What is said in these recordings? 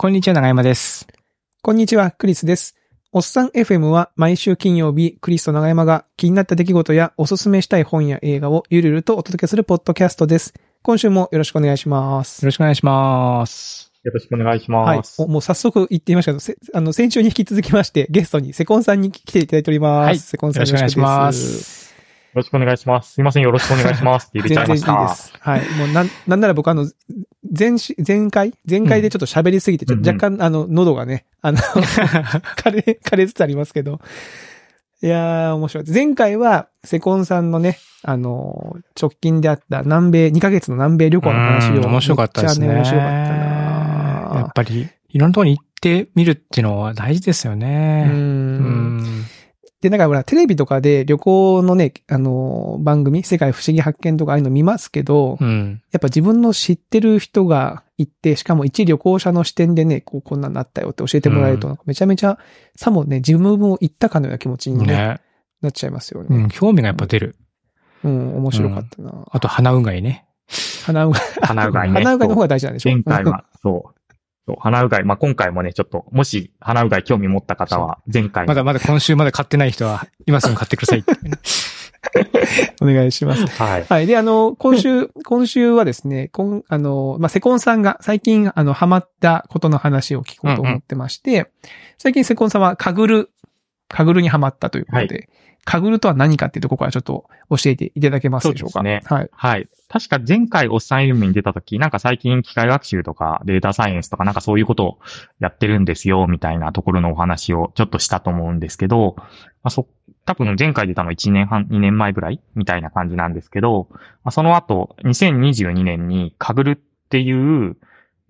こんにちは、長山です。こんにちは、クリスです。おっさん FM は毎週金曜日、クリスと長山が気になった出来事やおすすめしたい本や映画をゆるゆるとお届けするポッドキャストです。今週もよろしくお願いします。よろしくお願いします。よろしくお願いしはいます。。おもう早速言ってみましたけど、せあの、先週に引き続きまして、ゲストにセコンさんに来ていただいております。はいセコンさんよろしくお願いします。す。よろしくお願いします。すいません、よろしくお願いしますって入れちゃいまし 全然いいでた。す。はい。もうなん、なんなら僕あの、前し、前回？前回でちょっと喋りすぎて、若干、あの、喉がね、あの、枯れ、枯れつつありますけど。いやー、面白い。前回は、セコンさんのね、あの、直近であった南米、2ヶ月の南米旅行の話を。うん面白かったですね。面白かったなやっぱり、いろんなところに行ってみるっていうのは大事ですよう。ね。うんん。で、なんかほら、テレビとかで旅行のね、あの、番組、世界不思議発見とかああいうの見ますけど、うん。やっぱ自分の知ってる人が行って、しかも一旅行者の視点でね、こう、こんなんなったよって教えてもらえると、うんめちゃめちゃ、さもね、自分も行ったかのような気持ちに、ねね。なっちゃいますよね。うん、興味がやっぱ出る。うん、面白かったな。あと、鼻うがいね。鼻うがい。鼻うがいね。鼻うがいの方が大事なんでしょ？前回は、そう。そう、がい。まあ、今回もね、ちょっと、もし、鼻うがい興味持った方は、前回まだまだ今週まで買ってない人は、今すぐ買ってください。お願いします。はい。はい。で、あの、今週、今週はですね、今、あの、まあ、セコンさんが最近、あの、ハマったことの話を聞こうと思ってまして、最近セコンさんはカグル、カグルにハマったということで、カグルとは何かっていうところからちょっと教えていただけますでしょうか？そうですはい。はい。確か前回おっさんイルミに出た時、なんか最近機械学習とかデータサイエンスとかなんかそういうことをやってるんですよ、みたいなところのお話をちょっとしたと思うんですけど、まあ、そ、多分前回出たの1年半、2年前ぐらいみたいな感じなんですけど、まあ、その後、2022年にカグルっていう、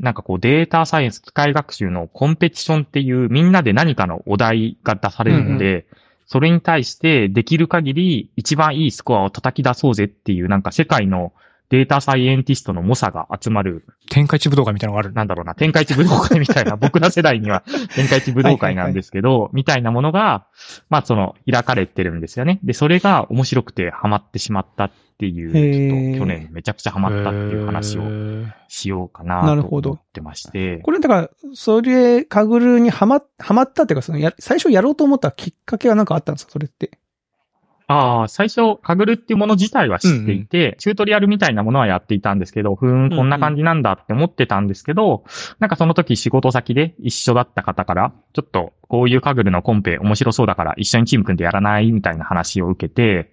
なんかこうデータサイエンス機械学習のコンペティションっていうみんなで何かのお題が出されるので、それに対してできる限り一番いいスコアを叩き出そうぜっていうなんか世界のデータサイエンティストの猛者が集まる、天下一武道会みたいなのがある。なんだろうな、天下一武道会みたいな、僕ら世代には天下一武道会なんですけど、みたいなものが、まあその、開かれてるんですよね。で、それが面白くてハマってしまったっていう、ちょっと去年めちゃくちゃハマったっていう話をしようかなとなるほど思ってまして。これだから、それ、カグルにハマ、ハマったっていうか、そのや、最初やろうと思ったきっかけはなんかあったんですか？それって。ああ、最初、カグルっていうもの自体は知っていて、チュートリアルみたいなものはやっていたんですけど、ふーん、こんな感じなんだって思ってたんですけど、なんかその時仕事先で一緒だった方から、ちょっとこういうカグルのコンペ面白そうだから一緒にチーム組んでやらないみたいな話を受けて、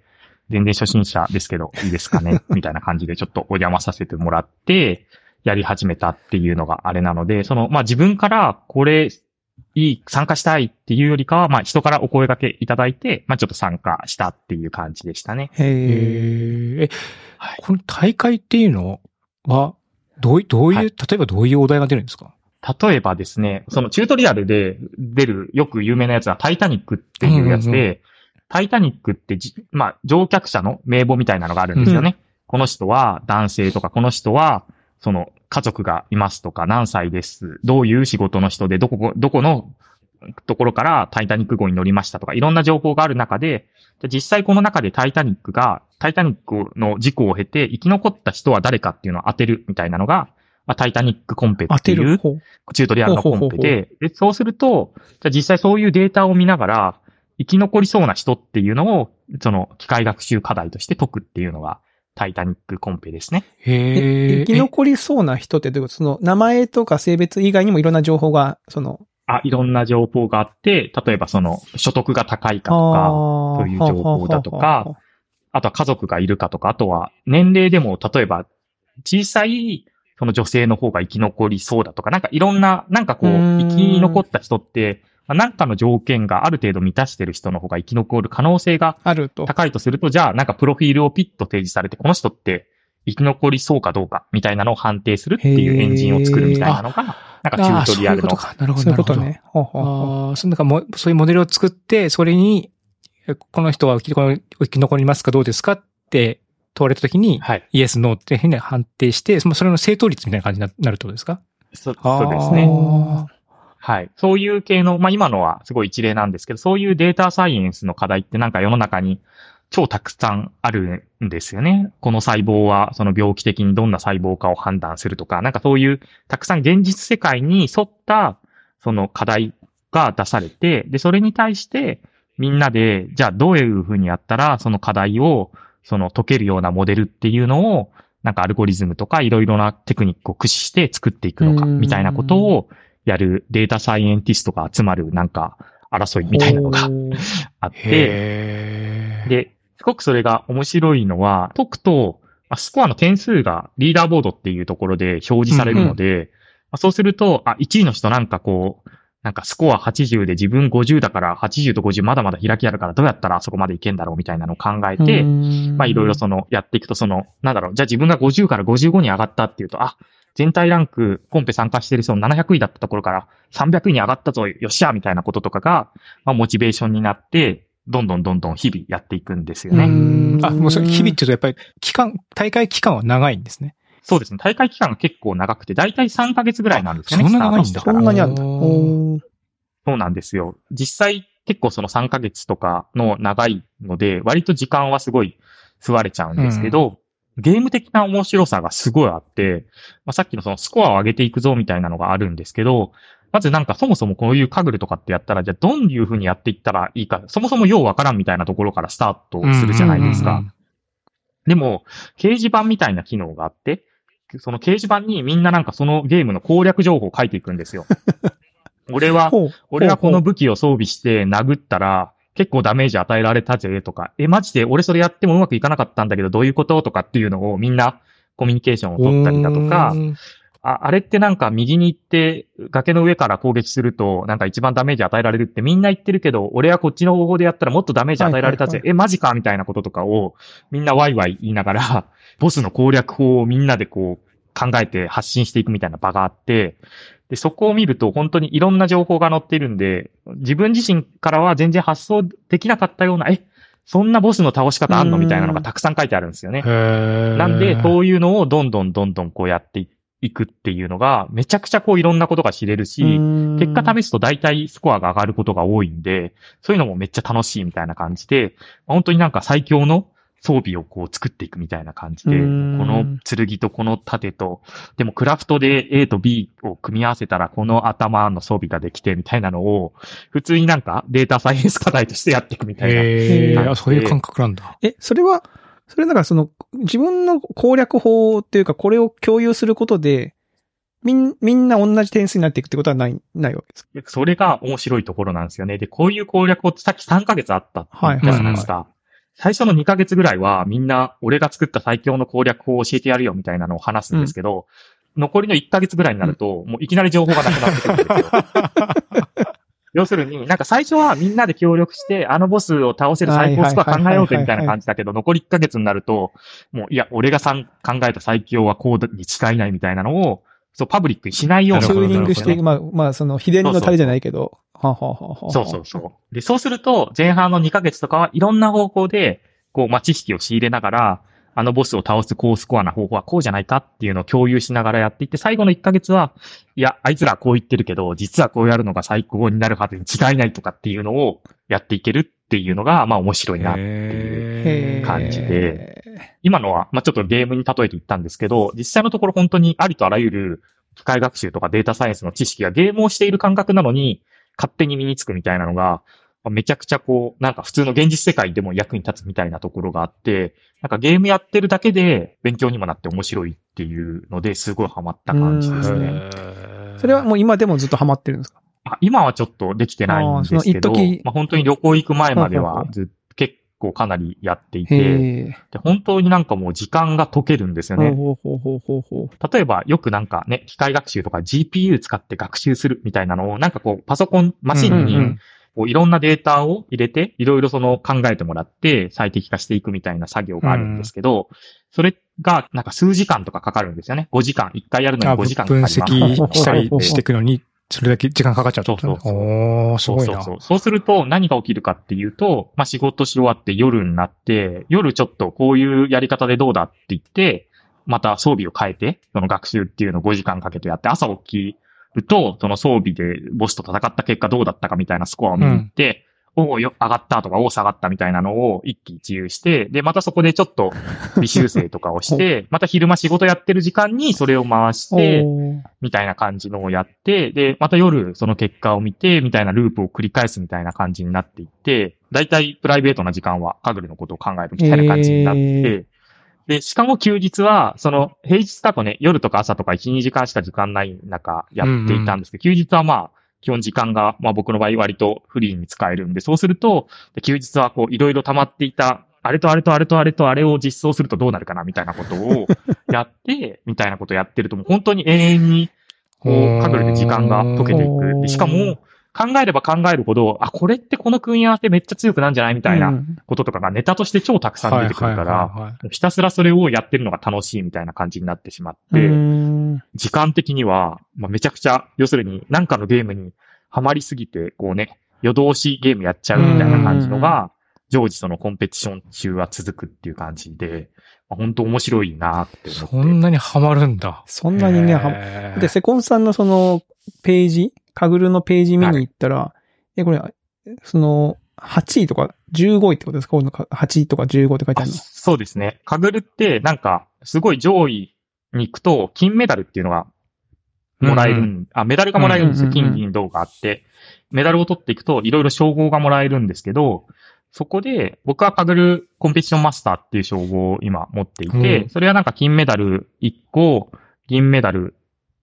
全然初心者ですけど、いいですかね みたいな感じでちょっとお邪魔させてもらって、やり始めたっていうのがあれなので、その、まあ、自分からこれいい、参加したいっていうよりかは、まあ、人からお声掛けいただいて、まあ、ちょっと参加したっていう感じでしたね。へえ。へーえはい、この大会っていうのは、どうい、どういう、はい例えばどういうお題が出るんですか？例えばですね、そのチュートリアルで出るよく有名なやつはタイタニックっていうやつで、うんうんタイタニックってじ、まあ、乗客者の名簿みたいなのがあるんですよね。この人は男性とか、この人は、その家族がいますとか、何歳です、どういう仕事の人で、どこ、どこのところからタイタニック号に乗りましたとか、いろんな情報がある中で、じゃあ実際この中でタイタニックが、タイタニックの事故を経て生き残った人は誰かっていうのを当てるみたいなのが、まあ、タイタニックコンペ当っていう。チュートリアルのコンペで、で、そうすると、じゃあ実際そういうデータを見ながら、生き残りそうな人っていうのを、その機械学習課題として解くっていうのが、タイタニックコンペですね。へえ。生き残りそうな人ってどういうこと？その、名前とか性別以外にもいろんな情報が、その、あ、いろんな情報があって、例えばその、所得が高いかとか、そういう情報だとか、あとは家族がいるかとか、あとは年齢でも、例えば、小さい、その女性の方が生き残りそうだとか、なんかいろんな、なんかこう、生き残った人って、まあなんかの条件がある程度満たしてる人の方が生き残る可能性があると。高いとすると、じゃあなんかプロフィールをピッと提示されて、この人って生き残りそうかどうかみたいなのを判定するっていうエンジンを作るみたいなのが、なんかチュートリアルのあーそういうこと。か。なるほど、そういうなるほど。ことね。ほうほうそのなんかも、そういうモデルを作って、それに、えこの人は生き残りますかどうですかって問われたときに、はい。イエス、ノーっていうふうに判定して、それの正答率みたいな感じにななるってことですか？そそうですね。あはい。そういう系の、まあ今のはすごい一例なんですけど、そういうデータサイエンスの課題ってなんか世の中に超たくさんあるんですよね。この細胞はその病気的にどんな細胞かを判断するとか、なんかそういうたくさん現実世界に沿ったその課題が出されて、で、それに対してみんなで、じゃあどういうふうにやったらその課題をその解けるようなモデルっていうのを、なんかアルゴリズムとかいろいろなテクニックを駆使して作っていくのか、みたいなことをやるデータサイエンティストが集まるなんか争いみたいなのがあって、で、すごくそれが面白いのは、解くと、まあスコアの点数がリーダーボードっていうところで表示されるので、まあそうすると、あ、1位の人なんかこう、なんかスコア80で自分50だから80と50まだまだ開きあるからどうやったらあそこまでいけんだろうみたいなのを考えて、まあいろいろそのやっていくとその、なんだろう、じゃあ自分が50から55に上がったっていうと、あ、全体ランクコンペ参加してる人の700位だったところから300位に上がったぞ、よっしゃみたいなこととかが、まあモチベーションになって、どんどんどんどん日々やっていくんですよね。うんあ、もうそれ日々って言うとやっぱり期間、大会期間は長いんですね。そうですね。大会期間が結構長くて、だいたい3ヶ月ぐらいなんですよね。あそんな長いんだそんなにあるんだ。そうなんですよ。実際結構その3ヶ月とかの長いので、割と時間はすごい吸われちゃうんですけど、ゲーム的な面白さがすごいあって、まあ、さっきのそのスコアを上げていくぞみたいなのがあるんですけど、まずなんかそもそもこういうカグルとかってやったら、じゃあどういう風にやっていったらいいか、そもそもようわからんみたいなところからスタートするじゃないですか。でも、掲示板みたいな機能があって、その掲示板にみんななんかそのゲームの攻略情報を書いていくんですよ。俺は俺はこの武器を装備して殴ったら、結構ダメージ与えられたぜとか、え、マジで俺それやってもうまくいかなかったんだけどどういうこととかっていうのをみんなコミュニケーションを取ったりだとかう、んあ、あれってなんか右に行って崖の上から攻撃するとなんか一番ダメージ与えられるってみんな言ってるけど、俺はこっちの方法でやったらもっとダメージ与えられたぜ。はいえ、マジかみたいなこととかをみんなワイワイ言いながら、ボスの攻略法をみんなでこう考えて発信していくみたいな場があって、で、そこを見ると本当にいろんな情報が載ってるんで、自分自身からは全然発想できなかったような、え、そんなボスの倒し方あんのみたいなのがたくさん書いてあるんですよね。なんで、そういうのをどんどんどんどんこうやっていくっていうのが、めちゃくちゃこういろんなことが知れるし、結果試すと大体スコアが上がることが多いんで、そういうのもめっちゃ楽しいみたいな感じで、本当になんか最強の装備をこう作っていくみたいな感じで、こうんの剣とこの盾と、でもクラフトで A と B を組み合わせたらこの頭の装備ができてみたいなのを、普通になんかデータサイエンス課題としてやっていくみたいな。へーそういう感覚なんだ。え、それは、それだからその、自分の攻略法っていうか、これを共有することで、みん、みんな同じ点数になっていくってことはない、ないわけですか？それが面白いところなんですよね。で、こういう攻略をさっき3ヶ月あったって言ったじゃないですか。最初の2ヶ月ぐらいはみんな俺が作った最強の攻略法を教えてやるよみたいなのを話すんですけど、残りの1ヶ月ぐらいになると、もういきなり情報がなくなってくるんですよ。要するに、なんか最初はみんなで協力して、あのボスを倒せる最高スコア考えようぜみたいな感じだけど、残り1ヶ月になると、もう、いや、俺がさん考えた最強はこうに違いないみたいなのを、そう、パブリックにしないようなチューニングしていく、ねまあ、まあ、その、秘伝のタレじゃないけど、ははははそうそうそう。で、そうすると、前半の2ヶ月とかはいろんな方向で、こう、まあ、知識を仕入れながら、あのボスを倒す高スコアな方法はこうじゃないかっていうのを共有しながらやっていって、最後の1ヶ月は、いや、あいつらはこう言ってるけど、実はこうやるのが最高になるはずに違いないとかっていうのをやっていけるっていうのが、まあ面白いなっていう。感じで今のは、まあちょっとゲームに例えて言ったんですけど、実際のところ本当にありとあらゆる機械学習とかデータサイエンスの知識がゲームをしている感覚なのに、勝手に身につくみたいなのが、まあめちゃくちゃこう、なんか普通の現実世界でも役に立つみたいなところがあって、なんかゲームやってるだけで勉強にもなって面白いっていうのですごいハマった感じですね。それはもう今でもずっとハマってるんですか？あ今はちょっとできてないんですけど、まあ本当に旅行行く前まではずっ結構かなりやっていて。で本当になんかもう時間が解けるんですよね。ほうほうほうほうほう。例えばよくなんかね、機械学習とか GPU 使って学習するみたいなのを、なんかこうパソコン、マシンにうんうんこういろんなデータを入れて、いろいろその考えてもらって最適化していくみたいな作業があるんですけど、それがなんか数時間とかかかるんですよね。5時間、1回やるのあに5時間かかり分ます。析したりしていくのに、それだけ時間かかっちゃうと？ねそうそうそうおー、すごいな。そうそうそう。そうすると何が起きるかっていうと、まあ、仕事し終わって夜になって、夜ちょっとこういうやり方でどうだって言って、また装備を変えて、その学習っていうのを5時間かけてやって、朝起きると、その装備でボスと戦った結果どうだったかみたいなスコアを見に行って、およ、上がったとか、お下がったみたいなのを一喜一憂して、で、またそこでちょっと 微修正とかをして、また昼間仕事やってる時間にそれを回して、みたいな感じのをやって、で、また夜その結果を見て、みたいなループを繰り返すみたいな感じになっていって、だいたいプライベートな時間はカグルのことを考えるみたいな感じになって、えで、しかも休日は、その、平日だとね、夜とか朝とか1、2時間しか時間ない中やっていたんですけど、休日はまあ、基本時間が、まあ僕の場合割とフリーに使えるんで、そうすると、で休日はこう、いろいろ溜まっていた、あれとあれとあれとあれとあれを実装するとどうなるかな、みたいなことを やって、みたいなことをやってると、もう本当に永遠に、こう、カグルで時間が解けていく。でしかも、考えれば考えるほど、あ、これってこの組み合わせめっちゃ強くなんじゃない？みたいなうん。こととかがネタとして超たくさん出てくるから、ひたすらそれをやってるのが楽しいみたいな感じになってしまって、うん時間的には、まあ、めちゃくちゃ、要するになんかのゲームにハマりすぎて、こうね、夜通しゲームやっちゃうみたいな感じのが、常時そのコンペティション中は続くっていう感じで、まあ、本当面白いなって思って。そんなにハマるんだ。そんなにね、はで、セコンさんのその、ページ、カグルのページ見に行ったら、え、これ、その、8位とか15位ってことですか？こういうのか ?8 位とか15って書いてああるの。そうですね。カグルって、なんか、すごい上位に行くと、金メダルっていうのがもらえるん、うんあ、メダルがもらえるんですよ。金、銀、銅があって。メダルを取っていくと、いろいろ称号がもらえるんですけど、そこで、僕はカグルコンペティションマスターっていう称号を今持っていて、うんそれはなんか金メダル1個、銀メダル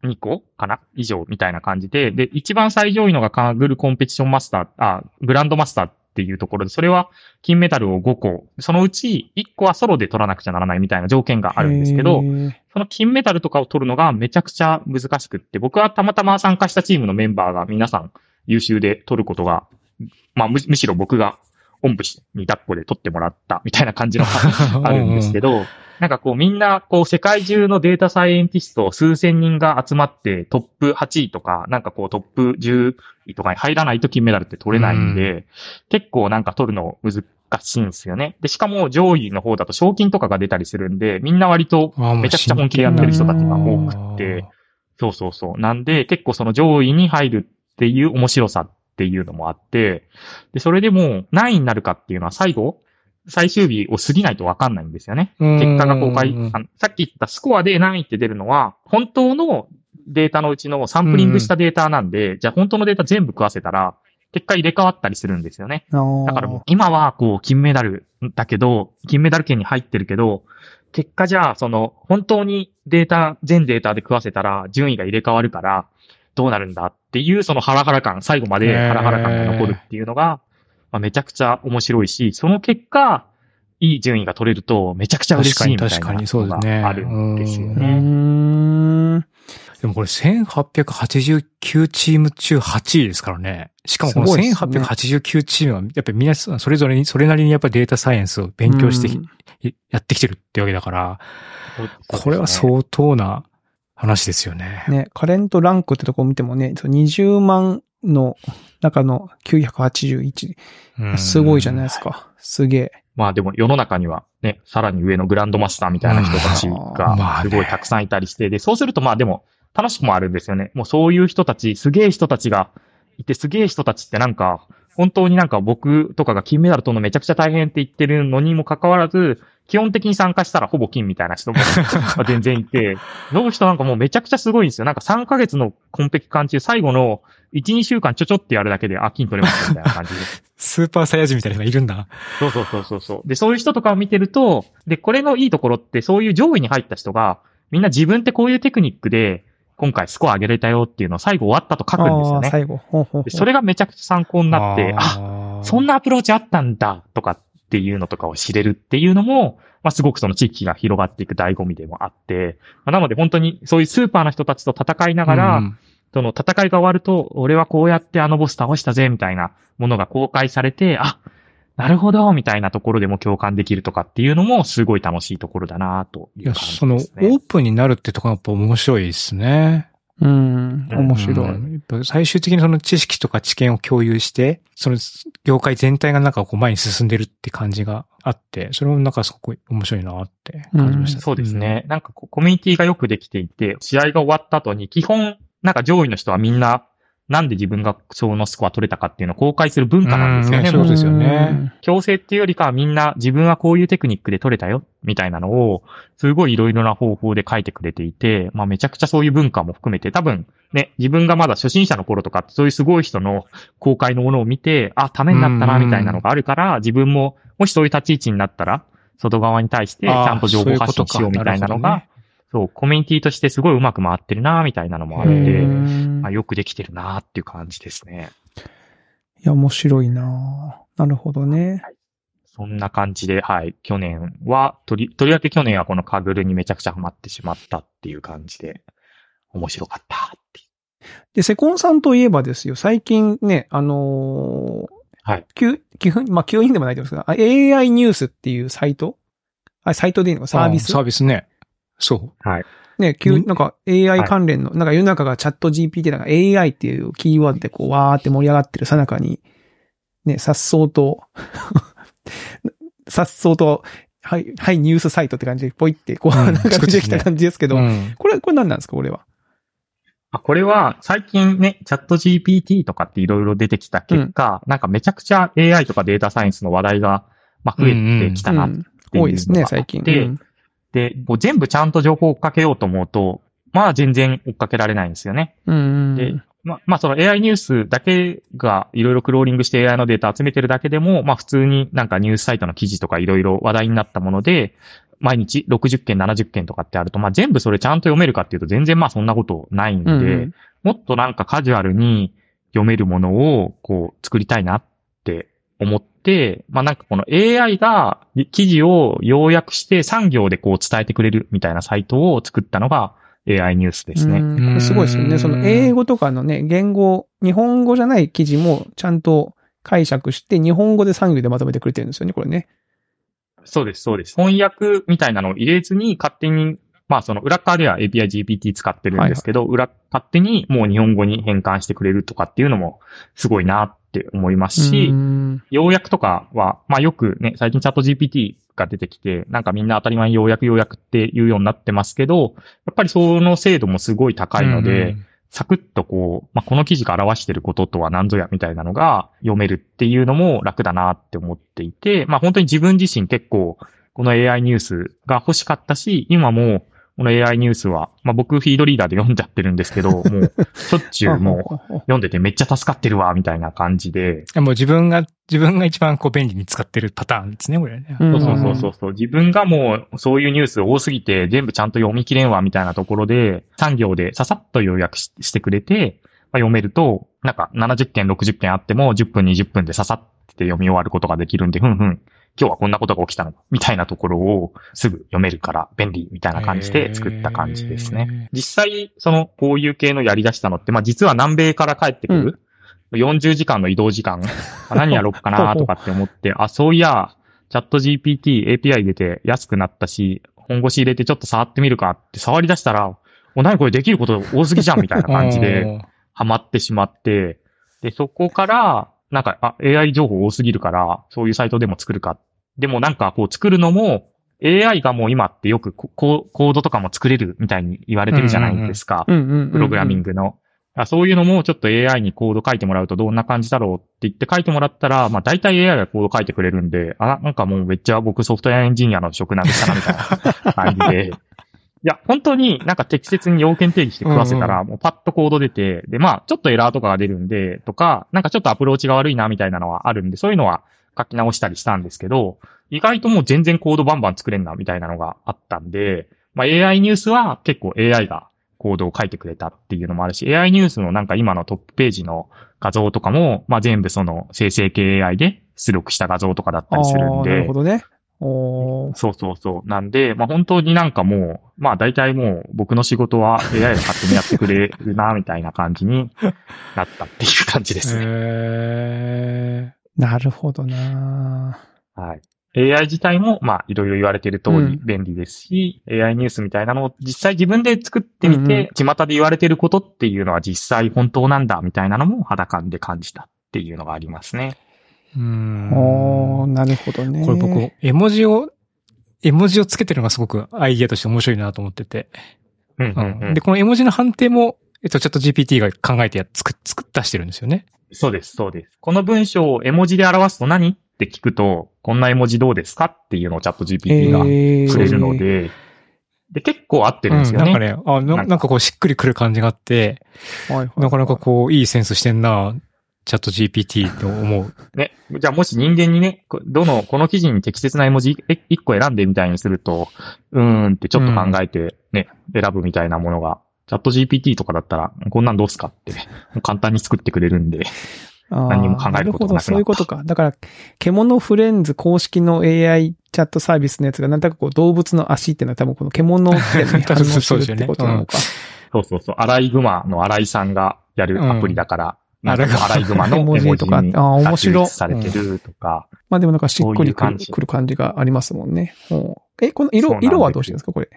2個かな以上みたいな感じで、で、一番最上位のがカグルコンペティションマスター、あ、グランドマスターっていうところで、それは金メダルを5個、そのうち1個はソロで取らなくちゃならないみたいな条件があるんですけどその金メダルとかを取るのがめちゃくちゃ難しくって、僕はたまたま参加したチームのメンバーが皆さん優秀で取ることが、まあむむしろ僕がおんぶに抱っこで取ってもらったみたいな感じのが あるんですけど、なんかこうみんなこう世界中のデータサイエンティスト数千人が集まってトップ8位とか、なんかこうトップ10位とかに入らないと金メダルって取れないんで、結構なんか取るの難しいんですよね。で、しかも上位の方だと賞金とかが出たりするんで、みんな割とめちゃくちゃ本気でやってる人たちが多くって、そうそうそう。なんで、結構その上位に入るっていう面白さっていうのもあって、で、それでも何位になるかっていうのは最後、最終日を過ぎないとわかんないんですよね。うん結果が公開さっき言ったスコアで何位って出るのは、本当のデータのうちのサンプリングしたデータなんで、じゃあ本当のデータ全部食わせたら、結果入れ替わったりするんですよね。だからもう今はこう金メダルだけど、金メダル圏に入ってるけど、結果じゃあその本当にデータ、全データで食わせたら順位が入れ替わるからどうなるんだっていうそのハラハラ感、最後までハラハラ感が残るっていうのが、まあ、めちゃくちゃ面白いし、その結果、いい順位が取れるとめちゃくちゃ嬉しいみたいな確かに確かにそうのですねがあるんですよね。ん。でもこれ1889チーム中8位ですからね。しかもこのすごいですね1889チームは、やっぱりみんなそれぞれに、それなりにやっぱりデータサイエンスを勉強してやってきてるってわけだから、これは相当な話ですよね。ね、カレントランクってとこを見てもね、そう20万の中の981。うんすごいじゃないですか。すげえ。まあでも世の中にはね、さらに上のグランドマスターみたいな人たちがすごいたくさんいたりして、で、そうするとまあでも楽しくもあるんですよね。もうそういう人たち、すげえ人たちがいて、すげえ人たちってなんか、本当になんか僕とかが金メダル取るのめちゃくちゃ大変って言ってるのにもかかわらず、基本的に参加したらほぼ金みたいな人もまあ全然いて、その人なんかもうめちゃくちゃすごいんですよ。なんか3ヶ月のコンペ期間中、最後の1、2週間ちょちょってやるだけで、あ、金取れましたみたいな感じで。スーパーサイヤ人みたいな人がいるんだ。そうそうそうそうそう。で、そういう人とかを見てると、で、これのいいところって、そういう上位に入った人が、みんな自分ってこういうテクニックで、今回スコア上げれたよっていうのを最後終わったと書くんですよね。最後。ほうほうそれがめちゃくちゃ参考になって、あ、あそんなアプローチあったんだ、とかっていうのとかを知れるっていうのも、まあ、すごくその地域が広がっていく醍醐味でもあって、まあなので本当にそういうスーパーの人たちと戦いながら、うんその戦いが終わると、俺はこうやってあのボス倒したぜ、みたいなものが公開されて、あ、なるほど、みたいなところでも共感できるとかっていうのもすごい楽しいところだなといいうや、感じですその、オね。ープンになるってとこがやっぱ面白いですね。うん。面白い。うんやっぱ最終的にその知識とか知見を共有して、その業界全体がなんかこう前に進んでるって感じがあって、それもなんかすごく面白いなって感じました。そうですね。なんかこうコミュニティがよくできていて、試合が終わった後に基本、なんか上位の人はみんな、なんで自分がそのスコア取れたかっていうのを公開する文化なんですよね。うんそうですよね。強制っていうよりかはみんな自分はこういうテクニックで取れたよ、みたいなのを、すごいいろいろな方法で書いてくれていて、まあめちゃくちゃそういう文化も含めて、多分ね、自分がまだ初心者の頃とか、そういうすごい人の公開のものを見て、あ、ためになったな、みたいなのがあるから、自分も、もしそういう立ち位置になったら、外側に対してちゃんと情報発信しようみたいなのが、そう、コミュニティとしてすごいうまく回ってるな、みたいなのもあって、うんまあ、よくできてるな、っていう感じですね。いや、面白いななるほどね。そんな感じで、はい。去年は、とり、とりわけ去年はこのカグルにめちゃくちゃハマってしまったっていう感じで、面白かったっていう。で、セコンさんといえばですよ、最近ね、あのーはい。急、急、まあ、急にでもないと思うんですが、あ AI ニュースっていうサイト？あ、サイトでいいのか、サービス？サービスね。そはい。ね、急、うんなんか AI 関連の、なんか世の中がチャット GPT なんか AI っていうキーワードでこう、わーって盛り上がってるさなかに、ね、さっそうと、さっそうと、はい、はい、ニュースサイトって感じで、ポイって、こう、うんなんか出てきた感じですけう。ど、うん。これ、これ何なんですか、これは？あ、これは、最近ね、チャット GPT とかっていろいろ出てきた結果、なんかめちゃくちゃ AI とかデータサイエンスの話題が、まあ、増えてきたなっうんていうのがあって多いですね、最近。でうんで、もう全部ちゃんと情報を追っかけようと思うと、まあ全然追っかけられないんですよね。うん。で、まあ、まあその AI ニュースだけがいろいろクローリングして AI のデータ集めてるだけでも、まあ普通になんかニュースサイトの記事とかいろいろ話題になったもので、毎日60件、70件とかってあると、まあ全部それちゃんと読めるかっていうと全然まあそんなことないんで、うんもっとなんかカジュアルに読めるものをこう作りたいなって思って、まあなんかこの AI が記事を要約して産業でこう伝えてくれるみたいなサイトを作ったのが AI ニュースですね。うんこれすごいですよね。その英語とかのね、言語、日本語じゃない記事もちゃんと解釈して、日本語で産業でまとめてくれてるんですよね、これね。そうです、そうです。翻訳みたいなのを入れずに勝手に、まあその裏側では API GPT 使ってるんですけど、裏、勝手にもう日本語に変換してくれるとかっていうのもすごいなって思いますし、うん。要約とかは、まあよくね、最近チャット GPT が出てきて、なんかみんな当たり前に要約要約って言うようになってますけど、やっぱりその精度もすごい高いので、サクッとこう、まあ、この記事が表してることとは何ぞやみたいなのが読めるっていうのも楽だなって思っていて、まあ、本当に自分自身結構、この AI ニュースが欲しかったし、今も、この AI ニュースは、まあ、僕フィードリーダーで読んじゃってるんですけど、もう、しょっちゅうもう、読んでてめっちゃ助かってるわ、みたいな感じで、もう自分が、自分が一番こう便利に使ってるパターンですね、これね。うんそうそうそうそう。自分がもう、そういうニュース多すぎて、全部ちゃんと読み切れんわ、みたいなところで、産業でささっと要約ししてくれて、まあ、読めると、なんか70件、60件あっても、10分、20分でささって読み終わることができるんで、ふんふん、今日はこんなことが起きたの、みたいなところをすぐ読めるから便利、みたいな感じで作った感じですね。実際、その、こういう系のやり出したのって、まあ実は南米から帰ってくる、40時間の移動時間、あ何やろうかなとかって思って、あ、そういや、チャット GPT、API 入れて安くなったし、本腰入れてちょっと触ってみるかって触り出したら、お、何これできること多すぎじゃんみたいな感じで、ハマってしまって、で、そこから、なんか、あ、AI 情報多すぎるから、そういうサイトでも作るか。でもなんか、こう作るのも、AI がもう今ってよくコードとかも作れるみたいに言われてるじゃないですか。プログラミングの。あそういうのもちょっと AI にコード書いてもらうとどんな感じだろうって言って書いてもらったら、まあ大体 AI がコード書いてくれるんで、あ、なんかもうめっちゃ僕ソフトウェアエンジニアの職なんでしたなみたいな感じで。いや、本当になんか適切に要件定義して食わせたら、もうパッとコード出て、で、まあ、ちょっとエラーとかが出るんで、とか、なんかちょっとアプローチが悪いなみたいなのはあるんで、そういうのは書き直したりしたんですけど、意外ともう全然コードバンバン作れんなみたいなのがあったんで、まあ AI ニュースは結構 AI がコードを書いてくれたっていうのもあるし、AI ニュースのなんか今のトップページの画像とかも、まあ全部その生成系 AI で出力した画像とかだったりするんでなるほ、どね。おーそうそうそう。なんで、まあ本当になんかもう、まあ大体もう僕の仕事は AI が勝手にやってくれるな、みたいな感じに なったっていう感じですね。へなるほどなはい。AI 自体も、まあ、いろいろ言われている通うんり便利ですし、AI ニュースみたいなのを実際自分で作ってみて、巷で言われていることっていうのは実際本当なんだみたいなのも肌感で感じたっていうのがありますね。ーうんおーなるほどね。これ僕、絵文字を、絵文字をつけてるのがすごくアイディアとして面白いなと思ってて。うんうんうんで、この絵文字の判定もえっと、チャット GPT が考えてや作っ、作っ出してるんですよね。そうです、そうです。この文章を絵文字で表すと何って聞くと、こんな絵文字どうですかっていうのをチャット GPT がえくれるので、で、結構合ってるんですよね。うん、なんかね、あな、なんかこうしっくりくる感じがあって、はいはいなかなかこう、いいセンスしてんな、チャット GPT と思う。ね。じゃあもし人間にね、こどの、この記事に適切な絵文字え一個選んでみたいにすると、うーんってちょっと考えてね、選ぶみたいなものが、チャット GPT とかだったら、こんなんどうすかって、簡単に作ってくれるんで、何にも考えることがなくなったなるほど、そういうことか。だから、獣フレンズ公式の AI チャットサービスのやつが、なんとなくこう動物の足っていうのは多分この獣ってね、反応するってことなのか。そうそうそう、アライグマのアライさんがやるアプリだから、うんなんかアライグマの 絵文字とかあー面白されてるとか、まあでもなんかしっくりくるくる感じがありますもんね。うんえ、この色色はどうしてるんですかこれ？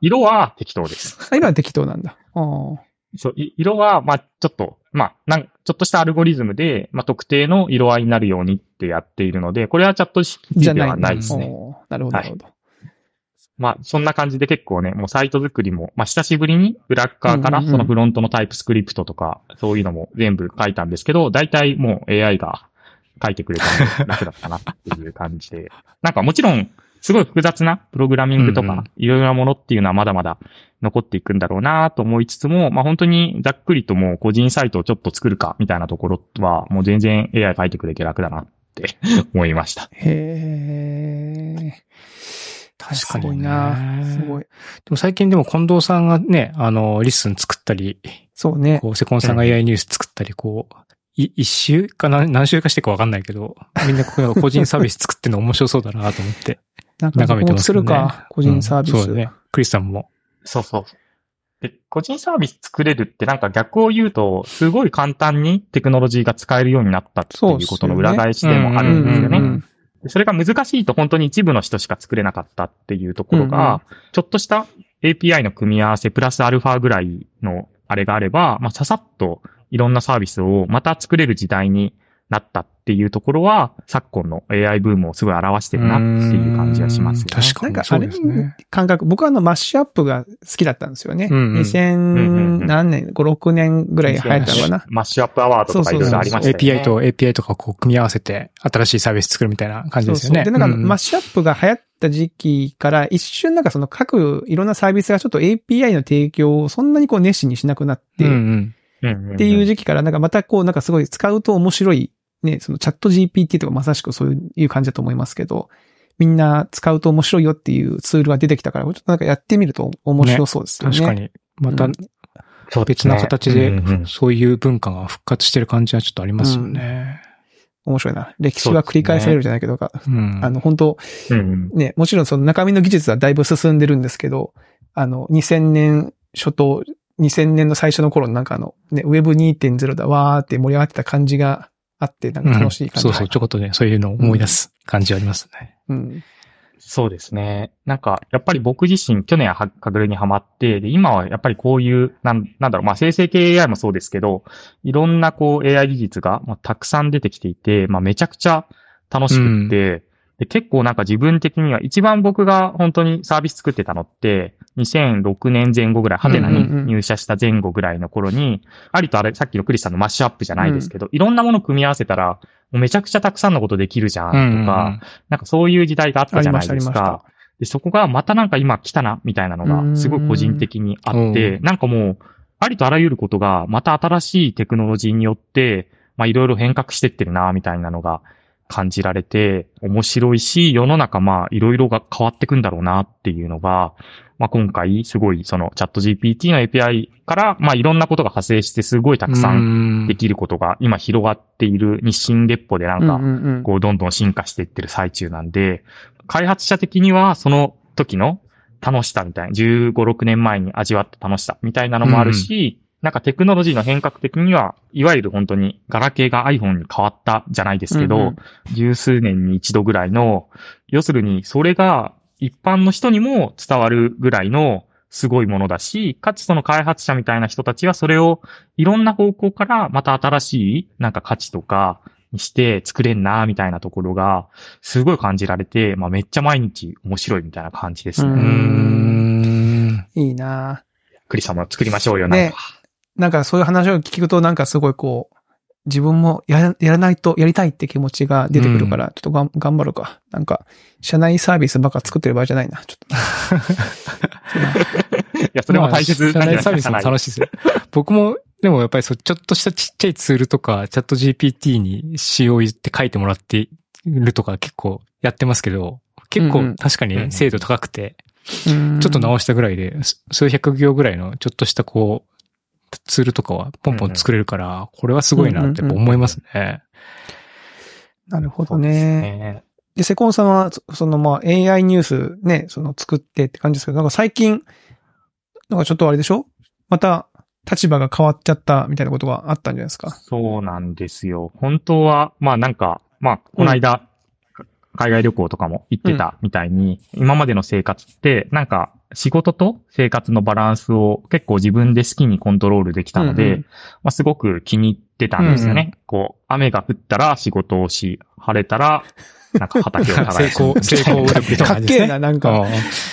色は適当です。あ、色は適当なんだ。あーそう、い色は、まあ、ちょっと、まあ、なん、ちょっとしたアルゴリズムで、まあ、特定の色合いになるようにってやっているので、これはチャットじ GPT ではないですね。なるほど、なるほど。まあ、そんな感じで結構ね、もうサイト作りも、まあ、久しぶりに裏側からうんうんうんそのフロントのタイプスクリプトとか、そういうのも全部書いたんですけど、大体もう AI が書いてくれたので楽だったなっていう感じで。なんかもちろん、すごい複雑なプログラミングとか、いろいろなものっていうのはまだまだ残っていくんだろうなと思いつつも、まあ本当にざっくりともう個人サイトをちょっと作るかみたいなところは、もう全然 AI 書いてくれて楽だなって思いました。へー。確かにねすごいな。すごい。でも最近でも近藤さんがね、あの、 LISTEN 作ったり、そうね。こう、セコンさんが AI ニュース作ったり、こう、い一週か何何週かしてるかわかんないけど、みんなこう個人サービス作ってんの面白そうだなと思ってなんか眺めてますする。か、個人サービス。うんそうだね。クリスさんも。そうそう。で、個人サービス作れるってなんか逆を言うと、すごい簡単にテクノロジーが使えるようになったっていうことの裏返しでもあるんですよね。それが難しいと本当に一部の人しか作れなかったっていうところが、ちょっとした API の組み合わせプラスアルファぐらいのあれがあれば、まあ、ささっといろんなサービスをまた作れる時代になったっていうところは、昨今の AI ブームをすごい表してるなっていう感じがしますよね。確かなんかあれに。感覚、僕はあのマッシュアップが好きだったんですよね。うんうん2000何年、5、6年ぐらい流行ったのかな。マッシュアップアワードとかいろいろありましたよね。API と API とかこう組み合わせて新しいサービス作るみたいな感じですよね。そうそうで、なんか、うんマッシュアップが流行った時期から、一瞬なんかその各いろんなサービスがちょっと API の提供をそんなにこう熱心にしなくなって、うんうん。うんうんうんっていう時期から、なんかまたこう、なんかすごい使うと面白い、ね、そのチャット GPT とかまさしくそういう感じだと思いますけど、みんな使うと面白いよっていうツールが出てきたから、ちょっとなんかやってみると面白そうですよね。確かに。またうん別な形でうんうんそういう文化が復活してる感じはちょっとありますよね。面白いな。歴史は繰り返されるじゃないけど、うん。あの、本当うんうんね、もちろんその中身の技術はだいぶ進んでるんですけど、あの、2000年初頭、2000年の最初の頃のなんかあの、ね、Web2.0 だわーって盛り上がってた感じがあって、なんか楽しい感じ。そうそう、ちょこっとね、そういうのを思い出す感じはありますね。うん。そうですね。なんか、やっぱり僕自身、去年はカグルにハマって、で、今はやっぱりこういう、なん、なんだろう、まあ、生成系 AI もそうですけど、いろんなこう AI 技術が、まあ、たくさん出てきていて、まあ、めちゃくちゃ楽しくって、で、結構なんか自分的には一番僕が本当にサービス作ってたのって、2006年前後ぐらい、ハテナにうんうんうん入社した前後ぐらいの頃に、ありとあれ、さっきのクリスさんのマッシュアップじゃないですけど、いろんなもの組み合わせたら、めちゃくちゃたくさんのことできるじゃん、とか、うんうんうん。なんかそういう時代があったじゃないですか。で、そこがまたなんか今来たな、みたいなのが、すごい個人的にあってう、なんかもう、ありとあらゆることが、また新しいテクノロジーによって、まあいろいろ変革してってるな、みたいなのが感じられて、面白いし、世の中まあいろいろが変わってくんだろうなっていうのが、まあ今回すごいそのチャット GPT の API から、まあいろんなことが派生してすごいたくさんん。できることが今広がっている日清列歩でなんか、こう、どんどん進化していってる最中なんで、開発者的には、その時の楽しさみたいな、15、6年前に味わった楽しさみたいなのもあるし、なんかテクノロジーの変革的には、いわゆる本当にガラケーが iPhone に変わったじゃないですけど、うんうん十数年に一度ぐらいの、要するにそれが一般の人にも伝わるぐらいのすごいものだし、かつその開発者みたいな人たちはそれをいろんな方向からまた新しいなんか価値とかにして作れんなみたいなところがすごい感じられて、まあめっちゃ毎日面白いみたいな感じですね。うん。いいなクリスさんも作りましょうよ、なんか。なんかそういう話を聞くとなんかすごいこう、自分もやらやらないと、やりたいって気持ちが出てくるから、ちょっとがん頑張るか。なんか、社内サービスばっか作ってる場合じゃないな。ちょっと。いや、それも大切まあ。社内サービスも楽しいですよ。僕も、でもやっぱりそう、ちょっとしたちっちゃいツールとか、チャット GPT に仕様言って書いてもらってるとか結構やってますけど、結うんうん構確かにうんうん精度高くて、ちょちょっと直したぐらいで、す数百行ぐらいのちょっとしたこう、ツールとかはポンポン作れるから、これはすごいなって思いますね。なるほどね。ね。で、セコンさんは、そそのまあ AI ニュースね、その作ってって感じですけど、なんか最近、なんかちょっとあれでしょ？また立場が変わっちゃったみたいなことがあったんじゃないですか？そうなんですよ。本当は、まあなんか、まあ、この間、海外旅行とかも行ってたみたいに、今までの生活って、なんか、仕事と生活のバランスを結構自分で好きにコントロールできたので、うんうんまあすごく気に入ってたんですよね。こう、雨が降ったら仕事をし、晴れたら、なんか畑を 耕成す。功、成功うどくかっ。けえな、なんか。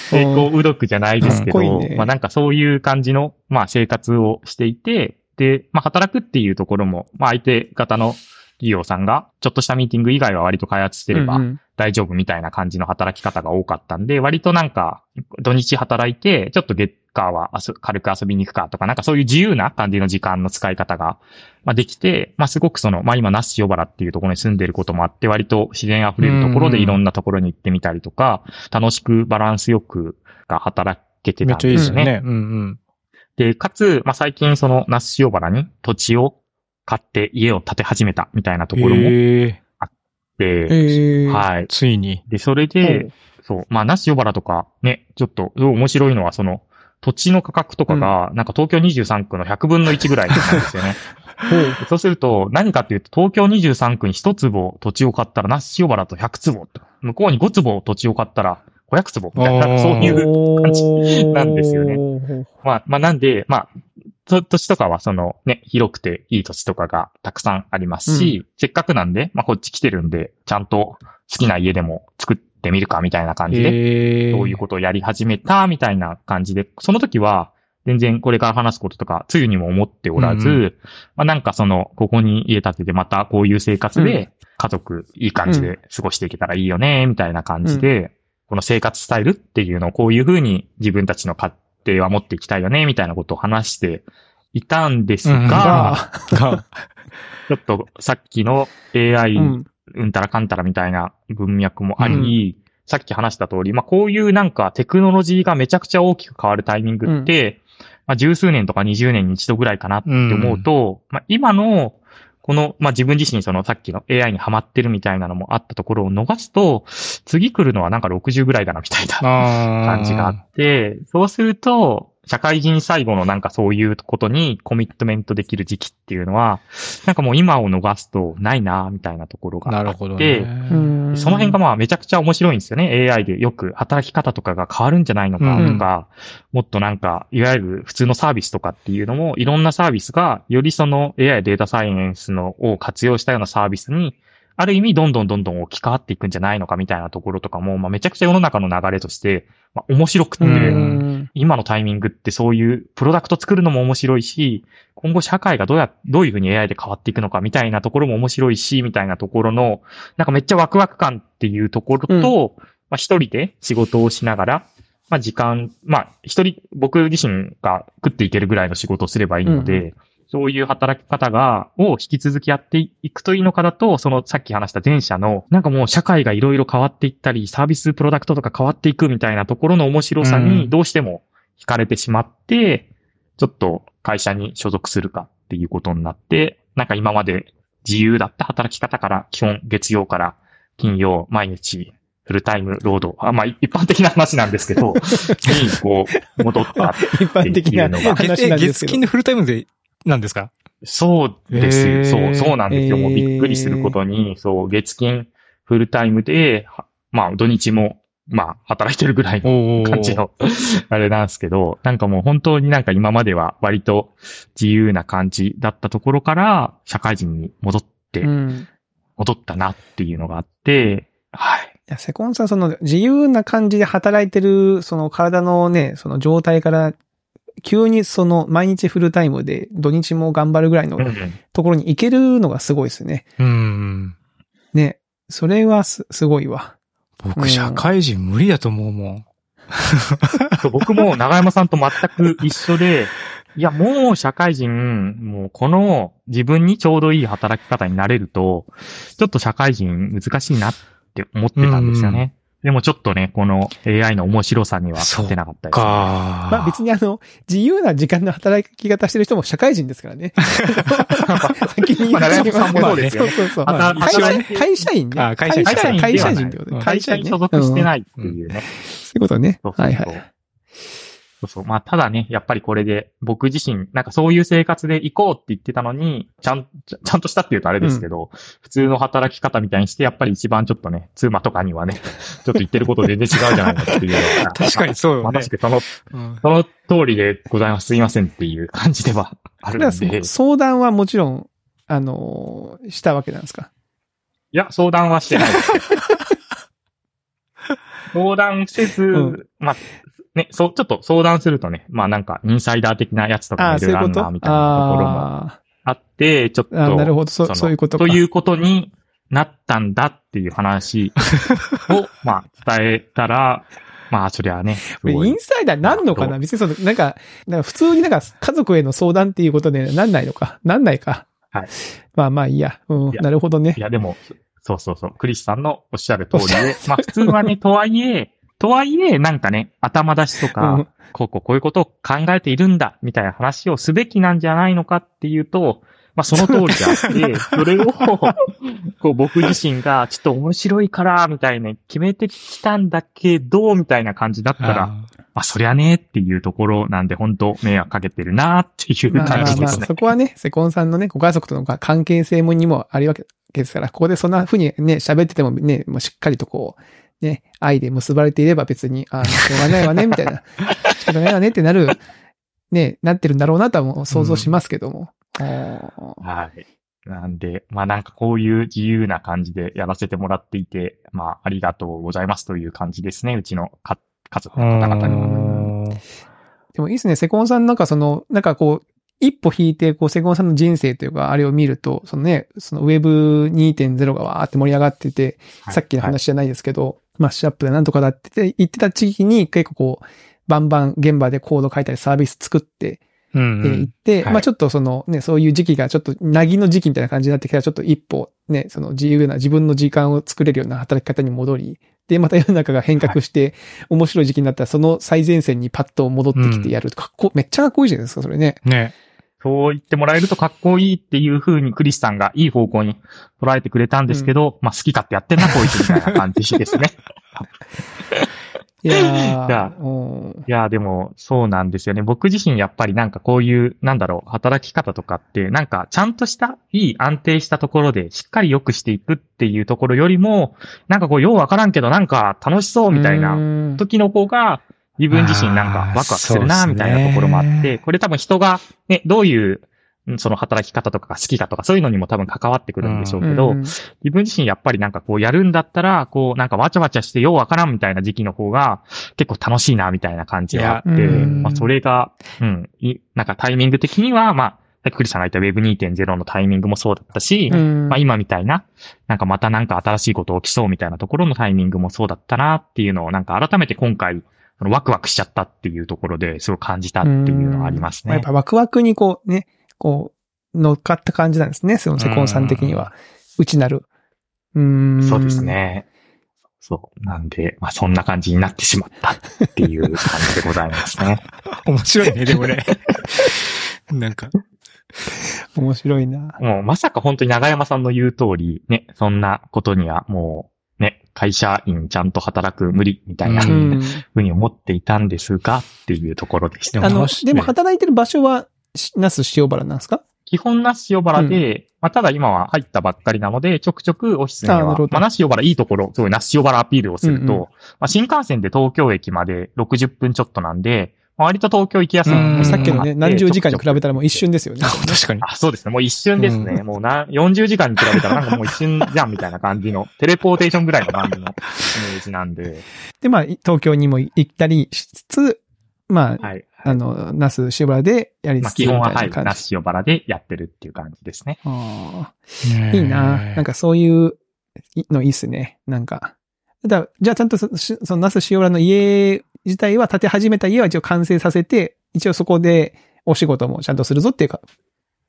成功うどくじゃないですけど、うんねまあなんかそういう感じの、まあ生活をしていて、で、まあ働くっていうところも、まあ相手方の企業さんが、ちょっとしたミーティング以外は割と開発してれば大丈夫みたいな感じの働き方が多かったんで、割となんか、土日働いて、ちょっと月火は遊軽く遊びに行くかとか、なんかそういう自由な感じの時間の使い方が、まあできて、まあすごくその、まあ今、那須塩原っていうところに住んでることもあって、割と自然溢れるところでいろんなところに行ってみたりとか、楽しくバランスよくが働けてたんめっちゃいいですね。うんうん。で、かつ、まあ最近その那須塩原に土地を買って家を建て始めたみたいなところもあって、えー、はい。ついに。で、それおでう、そう、まあ、那須塩原とかね、ちょっと、面白いのは、その、土地の価格とかが、なんか東京23区の100分の1ぐらいなんですよね。でそうすると、何かっていうと、東京23区に1坪土地を買ったら、那須塩原と100坪。向こうに5坪土地を買ったら、500坪。みたいな、そういう、お感じなんですよねね。まあ、まあ、なんで、まあ、と土地とかはそのね、広くていい土地とかがたくさんありますし、せっかくなんで、まあこっち来てるんで、ちゃんと好きな家でも作ってみるかみたいな感じで、へえそういうことをやり始めたみたいな感じで、その時は全然これから話すこととか、つゆにも思っておらず、うん。まあなんかその、ここに家建ててまたこういう生活うで、家族いい感じで過ごしていけたらいいよね、みたいな感じで、この生活スタイルっていうのをこういうふうに自分たちの家庭は持っていきたいよね、みたいなことを話していたんですうん。が、ちょっとさっきの AI うん。うんたらかんたらみたいな文脈もあり、さっき話した通り、まあこういうなんかテクノロジーがめちゃくちゃ大きく変わるタイミングって、まあ十数年とか20年に一度ぐらいかなって思うと、まあ今の、この、まあ自分自身そのさっきの AI にハマってるみたいなのもあったところを逃すと、次来るのはなんか60ぐらいだなみたいな感感じがあって、そうすると、社会人最後のなんかそういうことにコミットメントできる時期っていうのは、なんかもう今を逃すとないな、みたいなところがあって、なるほどね。うんその辺がまあめちゃくちゃ面白いんですよね。AI でよく働き方とかが変わるんじゃないのかとか、もっとなんか、いわゆる普通のサービスとかっていうのも、いろんなサービスが、よりその AI データサイエンスのを活用したようなサービスに、ある意味どんどんどんどん置き換わっていくんじゃないのかみたいなところとかも、まあめちゃくちゃ世の中の流れとして、まあ面白くて、うん。今のタイミングってそういうプロダクト作るのも面白いし、今後社会がどうや、どういうふうに AI で変わっていくのかみたいなところも面白いし、みたいなところの、なんかめっちゃワクワク感っていうところと、まあ一人で仕事をしながら、まあ時間、まあ一人、僕自身が食っていけるぐらいの仕事をすればいいので、うそういう働き方が、を引き続きやっていくといいのかだと、そのさっき話した前者の、なんかもう社会がいろいろ変わっていったり、サービスプロダクトとか変わっていくみたいなところの面白さうにん。どうしても惹かれてしまって、ちょっと会社に所属するかっていうことになって、なんか今まで自由だった働き方から、基本月曜から金曜、毎日、フルタイム労働、あまあ一般的な話なんですけど、にこう、戻った一般的なっていうのが。話なんですけど。月金。のフルタイムで、なんですか？そうですよ。そう、そうなんですよ。もうびっくりすることに、そう、月金フルタイムで、はまあ土日も、まあ働いてるぐらいの感じの、あれなんですけど、なんかもう本当になんか今までは割と自由な感じだったところから、社会人に戻って、うん戻ったなっていうのがあって、はい。いや、セコンさん、その自由な感じで働いてる、その体のね、その状態から急にその毎日フルタイムで土日も頑張るぐらいのところに行けるのがすごいですね。うん。ね。それはす、すごいわ。うん僕、社会人無理だと思うもん。僕も長山さんと全く一緒で、いや、もう社会人、もうこの自分にちょうどいい働き方になれると、ちょっと社会人難しいなって思ってたんですよね。でもちょっとね、この AI の面白さには勝てなかったです、ね。かまあ別にあの、自由な時間の働き方してる人も社会人ですからね。先に言っちゃいますねそうそうそう。まあ会社会社員ね。あ会社員会社員。ってことね。会社に所属してないっていうね。そういうことねはいはい。そうそう。まあ、ただね、やっぱりこれで、僕自身、なんかそういう生活で行こうって言ってたのに、ちゃん、ちゃんとしたって言うとあれですけど、普通の働き方みたいにして、やっぱり一番ちょっとね、妻とかにはね、ちょっと言ってること全然違うじゃないかっていうのは。確かにそうよねまさし。くその、うんその通りでございます。すいませんっていう感じではあるだんで。相談はもちろん、あのーしたわけなんですか？や、相談はしてないです。相談せず、うんまあ、ね、そう、ちょっと相談するとね、まあなんか、インサイダー的なやつとかもいろいうろあるな、みたいなところもああって、ちょっと。なるほど。そ、のそういうことか。ということになったんだっていう話を、まあ、伝えたら、まあ、そりゃね、インサイダーなんのかな？別にその、なんか、なんか普通になんか家族への相談っていうことでなんないのか？なんないか。はい。まあまあいいや。うんなるほどねい。や、でも、そうそうそう、クリスさんのおっしゃる通りで、まあ、普通はね、とはいえ、とはいえ、なんかね、頭出しとうかん、こうこうこういうことを考えているんだ、みたいな話をすべきなんじゃないのかっていうと、まあその通りであって、それを、こう僕自身がちょっと面白いから、みたいな決めてきたんだけど、みたいな感じだったら、あまあそりゃねっていうところなんで、本当迷惑かけてるなっていう感じですね。そこはね、セコンさんのね、ご家族との関係性もにもあるわけですから、ここでそんな風にね、喋っててもね、もうしっかりとこう、ね、愛で結ばれていれば別に、ああ、しょうがないわね、みたいな。仕方ないわねってなる、ね、なってるんだろうなとはもう想像しますけども。はい。なんで、まあなんかこういう自由な感じでやらせてもらっていて、まあありがとうございますという感じですね。うちのか家族の方々には。でもいいですね。セコンさんなんかその、なんかこう、一歩引いて、こう、セコンさんの人生というか、あれを見ると、そのね、そのウェブ2.0がわーって盛り上がってて、はいさっきの話じゃないですけど、マッシュアップでなんとかだってて言ってた地域に結構こう、バンバン現場でコード書いたりサービス作ってうんえー行って、はいまあちょっとそのね、そういう時期がちょっと、なぎの時期みたいな感じになってきたら、ちょっと一歩ね、その自由な自分の時間を作れるような働き方に戻り、で、また世の中が変革して、面白い時期になったら、その最前線にパッと戻ってきてやると、かっこ、めっちゃかっこいいじゃないですか、それね。ね。そう言ってもらえるとかっこいいっていう風にクリスさんがいい方向に捉えてくれたんですけど、まあ好き勝手やってんな、こいつみたいな感じですね。い やいやー、うんいや、でも、そうなんですよね。僕自身やっぱりなんかこういう、なんだろう、働き方とかって、なんかちゃんとした、いい安定したところでしっかり良くしていくっていうところよりも、なんかこう、ようわからんけどなんか楽しそうみたいなな時の方が、自分自身なんかワクワクするな、みたいなところもあって、これ多分人が、ね、どういう、うんその働き方とかが好きかとか、そういうのにも多分関わってくるんでしょうけど、自分自身やっぱりなんかこうやるんだったら、こうなんかわちゃわちゃしてようわからんみたいな時期の方が結構楽しいなみたいな感じがあって、まあそれが、うん、いなんかタイミング的には、まあ、さっきクリスさんが言った Web2.0 のタイミングもそうだったし、うん。まあ今みたいな、なんかまたなんか新しいこと起きそうみたいなところのタイミングもそうだったなっていうのをなんか改めて今回、ワクワクしちゃったっていうところですごい感じたっていうのはありますねまあやっ。ぱワクワクにこうね、こう、乗っかった感じなんですね、そのセコンさん的には。内なる。うーん。そうです。ね。そう。なんで、まあそんな感じになってしまったっていう感じでございますね。面白いね、でもね。なんか。面白いな。もうまさか本当に長山さんの言う通り、ね、そんなことにはもう、ね、会社員ちゃんと働く無理みたいなううん。ふうに思っていたんですが、っていうところでした。あのでも働いてる場所は、し那須塩原なんですか？基本那須塩原で、まあ、ただ今は入ったばっかりなので、ちょくちょくオフィスにはまあ、那須塩原いいところ、すごい那須塩原アピールをすると、うんうん。まあ、新幹線で東京駅まで60分ちょっとなんで、まあ割と東京行きやすいうんさっきのね、何十時間に比べて。たらもう一瞬ですよね。確かに。あ、そうですね。もう一瞬ですね。もうな、40時間に比べたらなんかもう一瞬じゃんみたいな感じの、テレポーテーションぐらいの感じのイメージなんで。で、まあ、東京にも行ったりしつつ、まあ、はい。あの、ナス塩原でやりまあ、つつみ基本は、はい、たいな感じ。ナス塩原でやってるっていう感じですね。あーいいな。なんかそういうのいいっすね。なんか。だじゃあちゃんとそしそのナス塩原の家自体は建て始めた家は一応完成させて、一応そこでお仕事もちゃんとするぞっていうか、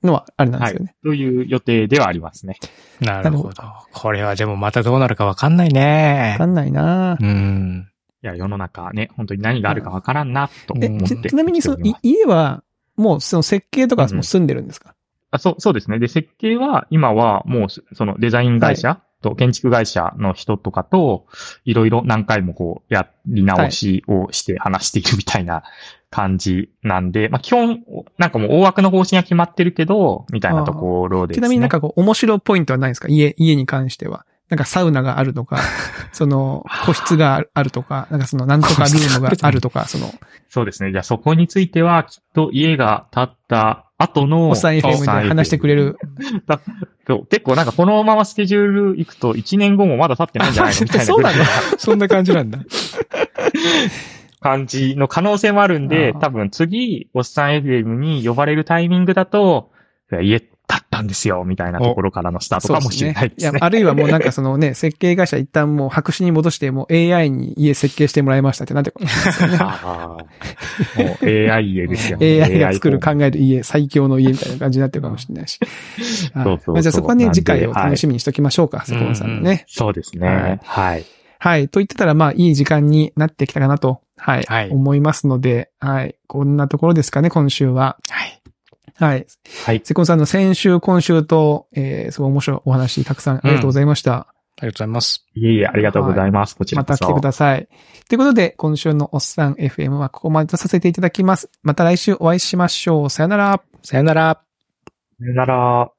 のはあれなんですよね。という予定ではありますね。なるほど。これはでもまたどうなるかわかんないねわか。んないなうん。いや、世の中ね、本当に何があるかわからんな、と思えってち、ちなみにその、家は、もうその設計とかもう住んでるんですか、あそう、そうですね。で、設計は、今はもう、そのデザイン会社と建築会社の人とかと、いろいろ何回もこう、やり直しをして話しているみたいな感じなんで、まあ基本、なんかもう大枠の方針は決まってるけど、みたいなところですね。ちなみになんかこう、面白ポイントはないですか？家、家に関しては。なんかサウナがあるとか、その、個室があるとか、なんかその、なんとかルームがあるとか、その、そうですね。じゃあそこについては、きっと家が建った後の、おっさん FM で話してくれる。結構なんかこのままスケジュール行くと1年後もまだ経ってないんじゃないの？みたいなそうなんだ。そんな感じなんだ。感じの可能性もあるんで多分次、おっさん FM に呼ばれるタイミングだと、いや家建ったんですよ、みたいなところからのスタートかもしれないですね。いや、あるいはもうなんかそのね、設計会社一旦もう白紙に戻して、もう AI に家設計してもらいましたってなってことですよね。もう AI 家ですよ、AI が作るか考える家、最強の家みたいな感じになってるかもしれないし。はいそうそうまあじゃあそこはね、次回を楽しみにしときましょうか、セコンさんのね。そうですはいね。はい。はい。と言ってたら、まあ、いい時間になってきたかなと、はい。はい思いますので、はい。こんなところですかね、今週は。はい。はい。はい。セコンさんの先週、今週と、えー、すごい面白いお話、たくさんありがとうございました。ありがとうございます。いえいえ、ありがとうございます。こちらこそ。また来てください。ということで、今週のおっさん FM はここまでとさせていただきます。また来週お会いしましょう。さよなら。さよなら。さよなら。